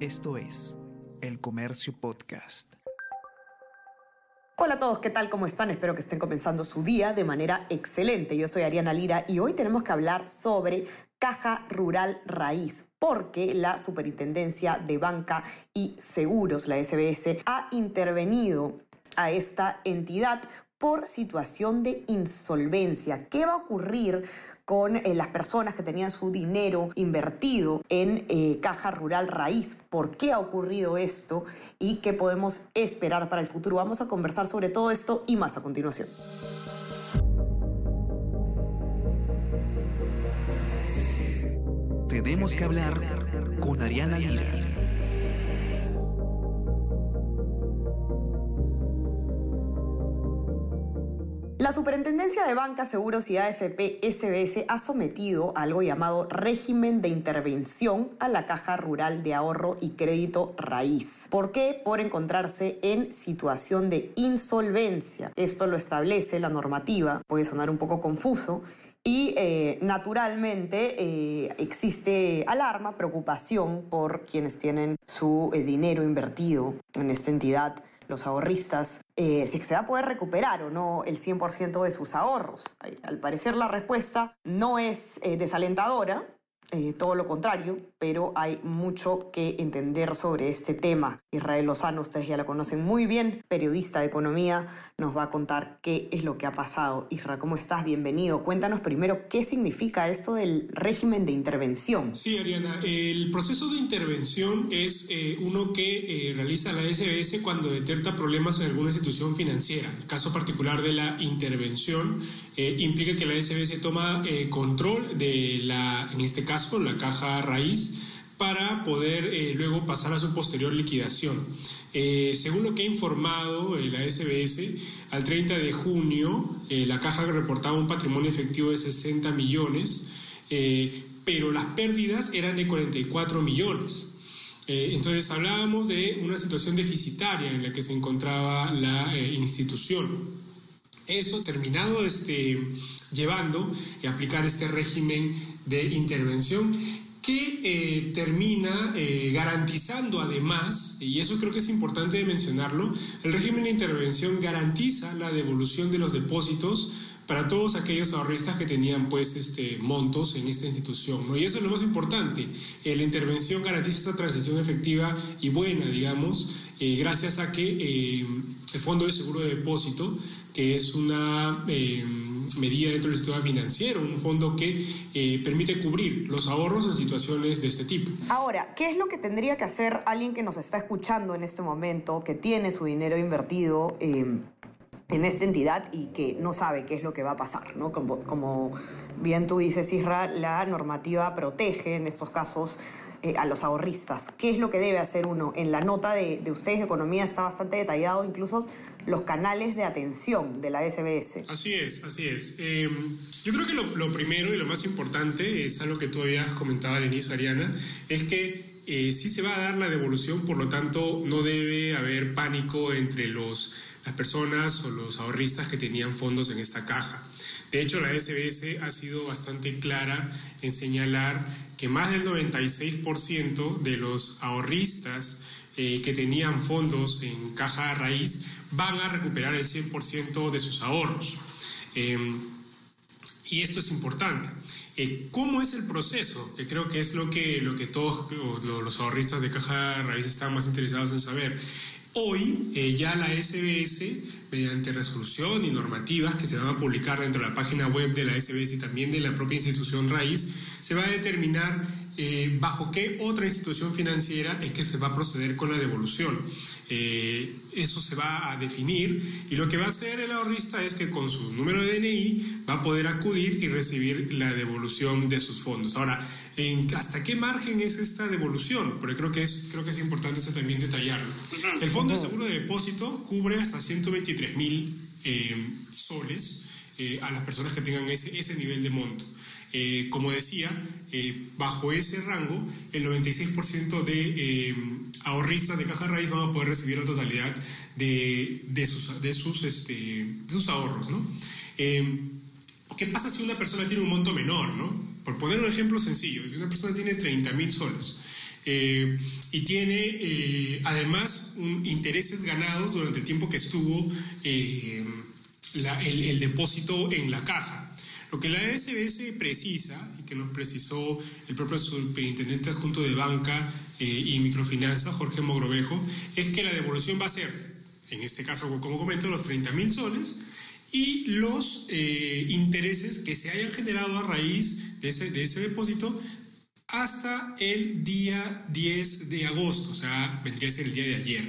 Esto es El Comercio Podcast. Hola a todos, ¿qué tal? ¿Cómo están? Espero que estén comenzando su día de manera excelente. Yo soy Ariana Lira y hoy tenemos que hablar sobre Caja Rural Raíz, porque la Superintendencia de Banca y Seguros, la SBS, ha intervenido a esta entidad por situación de insolvencia. ¿Qué va a ocurrir con eh, las personas que tenían su dinero invertido en eh, caja rural raíz. ¿Por qué ha ocurrido esto y qué podemos esperar para el futuro? Vamos a conversar sobre todo esto y más a continuación. Tenemos que hablar con Ariana Lira. La Superintendencia de Banca, Seguros y AFP SBS ha sometido algo llamado régimen de intervención a la Caja Rural de Ahorro y Crédito Raíz. ¿Por qué? Por encontrarse en situación de insolvencia. Esto lo establece la normativa, puede sonar un poco confuso, y eh, naturalmente eh, existe alarma, preocupación por quienes tienen su eh, dinero invertido en esta entidad los ahorristas, eh, si se va a poder recuperar o no el 100% de sus ahorros. Al parecer la respuesta no es eh, desalentadora, eh, todo lo contrario, pero hay mucho que entender sobre este tema. Israel Lozano, ustedes ya la conocen muy bien, periodista de economía, nos va a contar qué es lo que ha pasado. Israel, ¿cómo estás? Bienvenido. Cuéntanos primero qué significa esto del régimen de intervención. Sí, Ariana, el proceso de intervención es eh, uno que eh, realiza la SBS cuando detecta problemas en alguna institución financiera. El caso particular de la intervención implica que la SBS toma control de la, en este caso, con la caja raíz, para poder eh, luego pasar a su posterior liquidación. Eh, según lo que ha informado eh, la SBS, al 30 de junio la caja reportaba un patrimonio efectivo de 60 millones, pero las pérdidas eran de 44 millones. entonces hablábamos de una situación deficitaria en la que se encontraba la institución. Esto terminado este, llevando a aplicar este régimen de intervención que eh, termina eh, garantizando además, y eso creo que es importante mencionarlo, el régimen de intervención garantiza la devolución de los depósitos para todos aquellos ahorristas que tenían pues este montos en esta institución. Y eso es lo más importante, eh, la intervención garantiza esta transición efectiva y buena, digamos, gracias a que el Fondo de Seguro de Depósito, que es una medida dentro del sistema financiero, un fondo que eh, permite cubrir los ahorros en situaciones de este tipo. Ahora, ¿qué es lo que tendría que hacer alguien que nos está escuchando en este momento, que tiene su dinero invertido? Eh, en esta entidad y que no sabe qué es lo que va a pasar, ¿no? Como, como bien tú dices, Isra, la normativa protege en estos casos eh, a los ahorristas. ¿Qué es lo que debe hacer uno? En la nota de, de ustedes de economía está bastante detallado incluso los canales de atención de la SBS. Así es, así es. Em, yo creo que lo, primero y lo más importante es algo que tú habías comentado al inicio, Ariana, es que eh, sí se va a dar la devolución, por lo tanto no debe haber pánico entre los, las personas o los ahorristas que tenían fondos en esta caja. De hecho, la SBS ha sido bastante clara en señalar que más del 96% de los ahorristas eh, que tenían fondos en caja raíz van a recuperar el 100% de sus ahorros. Em, y esto es importante. Eh, ¿Cómo es el proceso? Que creo que es lo que, lo que todos los ahorristas de caja raíz están más interesados en saber. Hoy eh, ya la SBS, mediante resolución y normativas que se van a publicar dentro de la página web de la SBS y también de la propia institución raíz, se va a determinar eh, bajo qué otra institución financiera es que se va a proceder con la devolución. Eh, eso se va a definir y lo que va a hacer el ahorrista es que con su número de DNI va a poder acudir y recibir la devolución de sus fondos. Ahora, ¿en ¿hasta qué margen es esta devolución? Porque creo que es, creo que es importante eso también detallarlo. El Fondo de Seguro de Depósito cubre hasta 123 mil eh, soles a las personas que tengan ese, ese nivel de monto. Eh, como decía, eh, bajo ese rango, el 96% de eh, ahorristas de caja raíz van a poder recibir la totalidad de, este, sus ahorros. ¿Qué pasa si una persona tiene un monto menor? ¿no? Por poner un ejemplo sencillo, si una persona tiene 30 mil soles y tiene además intereses ganados durante el tiempo que estuvo el, depósito en la caja. Lo que la SBS precisa, y que nos precisó el propio superintendente adjunto de banca y microfinanza, Jorge Mogrovejo, es que la devolución va a ser, en este caso, como comento, los 30 mil soles y los intereses que se hayan generado a raíz de ese depósito hasta el día 10 de agosto, o sea, vendría a ser el día de ayer,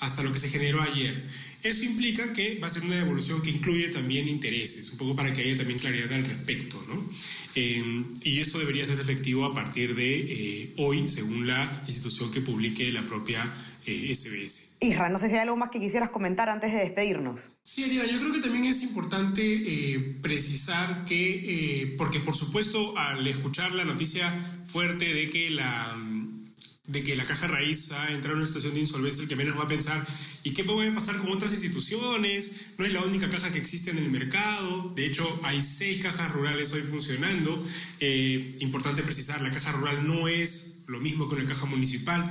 hasta lo que se generó ayer. Eso implica que va a ser una devolución que incluye también intereses, un poco para que haya también claridad al respecto, ¿no? Eh, y esto debería ser efectivo a partir de eh, hoy, según la institución que publique la propia SBS. Eh, Isra, no sé si hay algo más que quisieras comentar antes de despedirnos. Sí, Ariana, yo creo que también es importante eh, precisar que, eh, porque por supuesto al escuchar la noticia fuerte de que la de que la caja raíz ha entrado en una situación de insolvencia, el que menos va a pensar, ¿y qué puede pasar con otras instituciones? No es la única caja que existe en el mercado, de hecho hay seis cajas rurales hoy funcionando. importante precisar, la caja rural no es lo mismo que una caja municipal.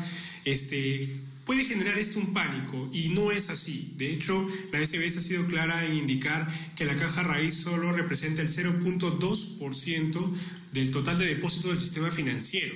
Este, puede generar esto un pánico y no es así. De hecho, la SBS ha sido clara en indicar que la caja raíz solo representa el 0.2% del total de depósitos del sistema financiero.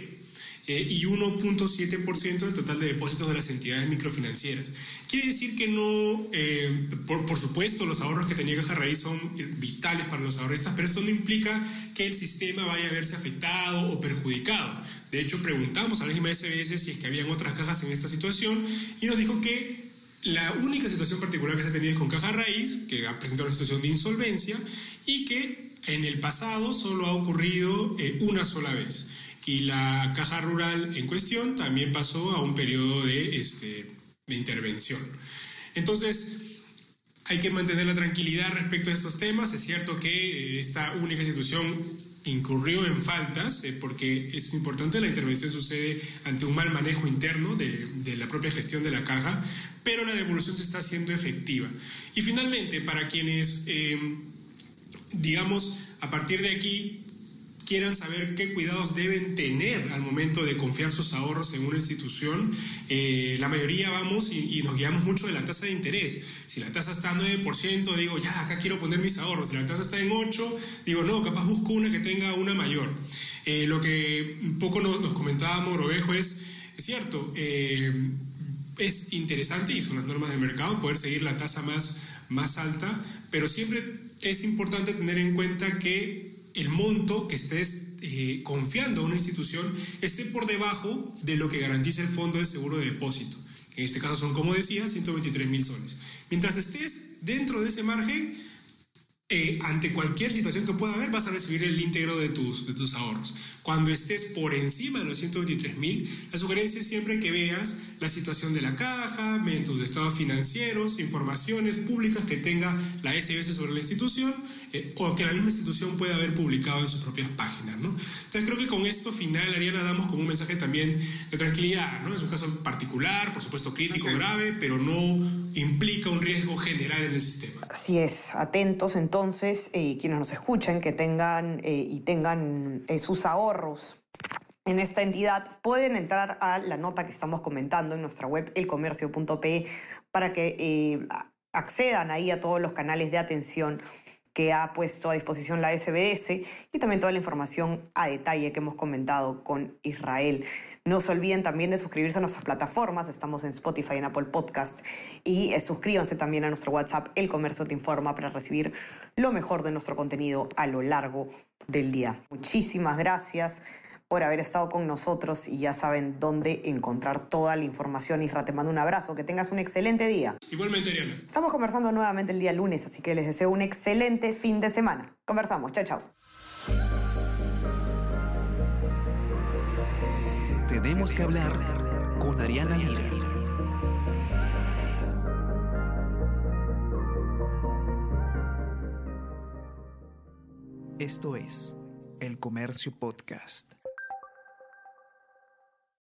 Eh, y 1.7% del total de depósitos de las entidades microfinancieras. Quiere decir que no, eh, por, por, supuesto, los ahorros que tenía Caja Raíz son vitales para los ahorristas, pero esto no implica que el sistema vaya a verse afectado o perjudicado. De hecho, preguntamos a la misma SBS si es que habían otras cajas en esta situación y nos dijo que la única situación particular que se tenía es con Caja Raíz, que ha presentado una situación de insolvencia y que en el pasado solo ha ocurrido eh, una sola vez. Y la caja rural en cuestión también pasó a un periodo de, este, de intervención. Entonces, hay que mantener la tranquilidad respecto a estos temas. Es cierto que eh, esta única institución incurrió en faltas, eh, porque es importante, la intervención sucede ante un mal manejo interno de, la propia gestión de la caja, pero la devolución se está haciendo efectiva. Y finalmente, para quienes, eh, digamos, a partir de aquí quieran saber qué cuidados deben tener al momento de confiar sus ahorros en una institución, eh, la mayoría vamos y, nos guiamos mucho de la tasa de interés. Si la tasa está a 9%, digo, ya, acá quiero poner mis ahorros. Si la tasa está en 8%, digo, no, capaz busco una que tenga una mayor. Eh, lo que un poco nos, comentaba Morovejo es, es cierto, eh, es interesante, y son las normas del mercado, poder seguir la tasa más, más alta, pero siempre es importante tener en cuenta que el monto que estés eh, confiando a una institución esté por debajo de lo que garantiza el fondo de seguro de depósito. En este caso son, como decía, 123 mil soles. Mientras estés dentro de ese margen, eh, ante cualquier situación que pueda haber, vas a recibir el íntegro de tus, de tus ahorros. Cuando estés por encima de los 123 mil, la sugerencia es siempre que veas la situación de la caja, tus estados financieros, informaciones públicas que tenga la SBS sobre la institución eh, o que la misma institución pueda haber publicado en sus propias páginas. ¿no? Entonces creo que con esto final, Ariana, damos como un mensaje también de tranquilidad. ¿no? Es un caso particular, por supuesto crítico, grave, pero no implica un riesgo general en el sistema. Así es, atentos entonces, eh, quienes nos escuchen, que tengan eh, y tengan sus ahorros en esta entidad, pueden entrar a la nota que estamos comentando en nuestra web elcomercio.pe para que eh, accedan ahí a todos los canales de atención que ha puesto a disposición la SBS y también toda la información a detalle que hemos comentado con Israel. No se olviden también de suscribirse a nuestras plataformas, estamos en Spotify, en Apple Podcast y eh, suscríbanse también a nuestro WhatsApp El Comercio Te Informa para recibir lo mejor de nuestro contenido a lo largo del día. Muchísimas gracias por haber estado con nosotros y ya saben dónde encontrar toda la información. Isra, te mando un abrazo, que tengas un excelente día. Igualmente, Ariana. Estamos conversando nuevamente el día lunes, así que les deseo un excelente fin de semana. Conversamos, chao, chao. Tenemos que hablar con Ariana Lira. Esto es El Comercio Podcast.